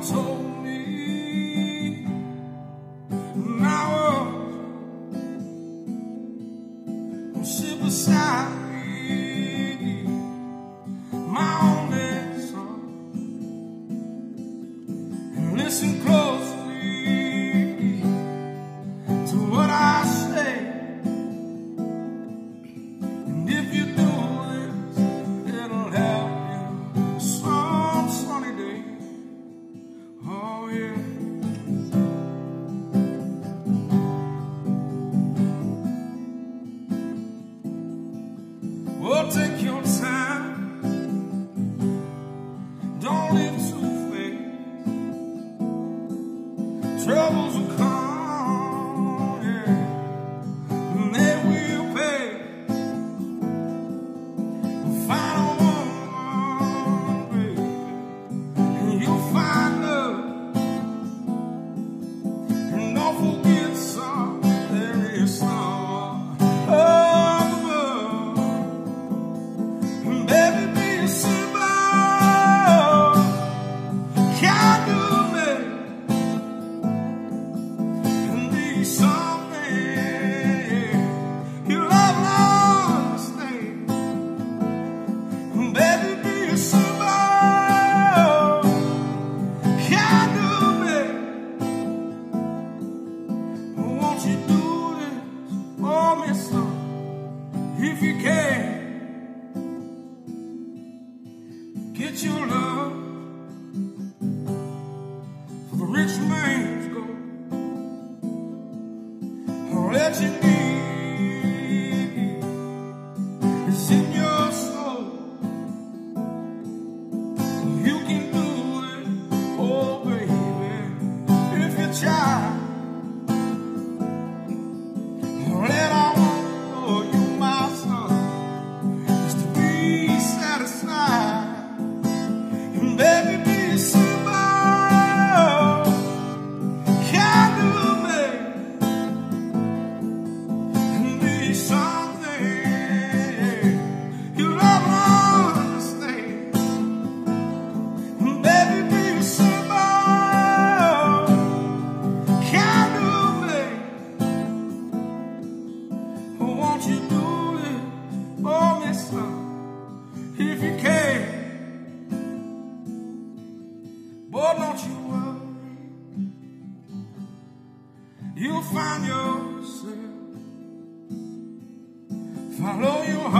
me Well, take your time. Don't live too fast. Troubles will come, yeah, and they will pay. Find a woman, baby, and you'll find love. And don't forget, get your love for the rich man's gold. All that you need is in your soul. You can do it, oh baby, if you try. If you can? Boy, don't you worry. You'll find yourself. Follow your heart.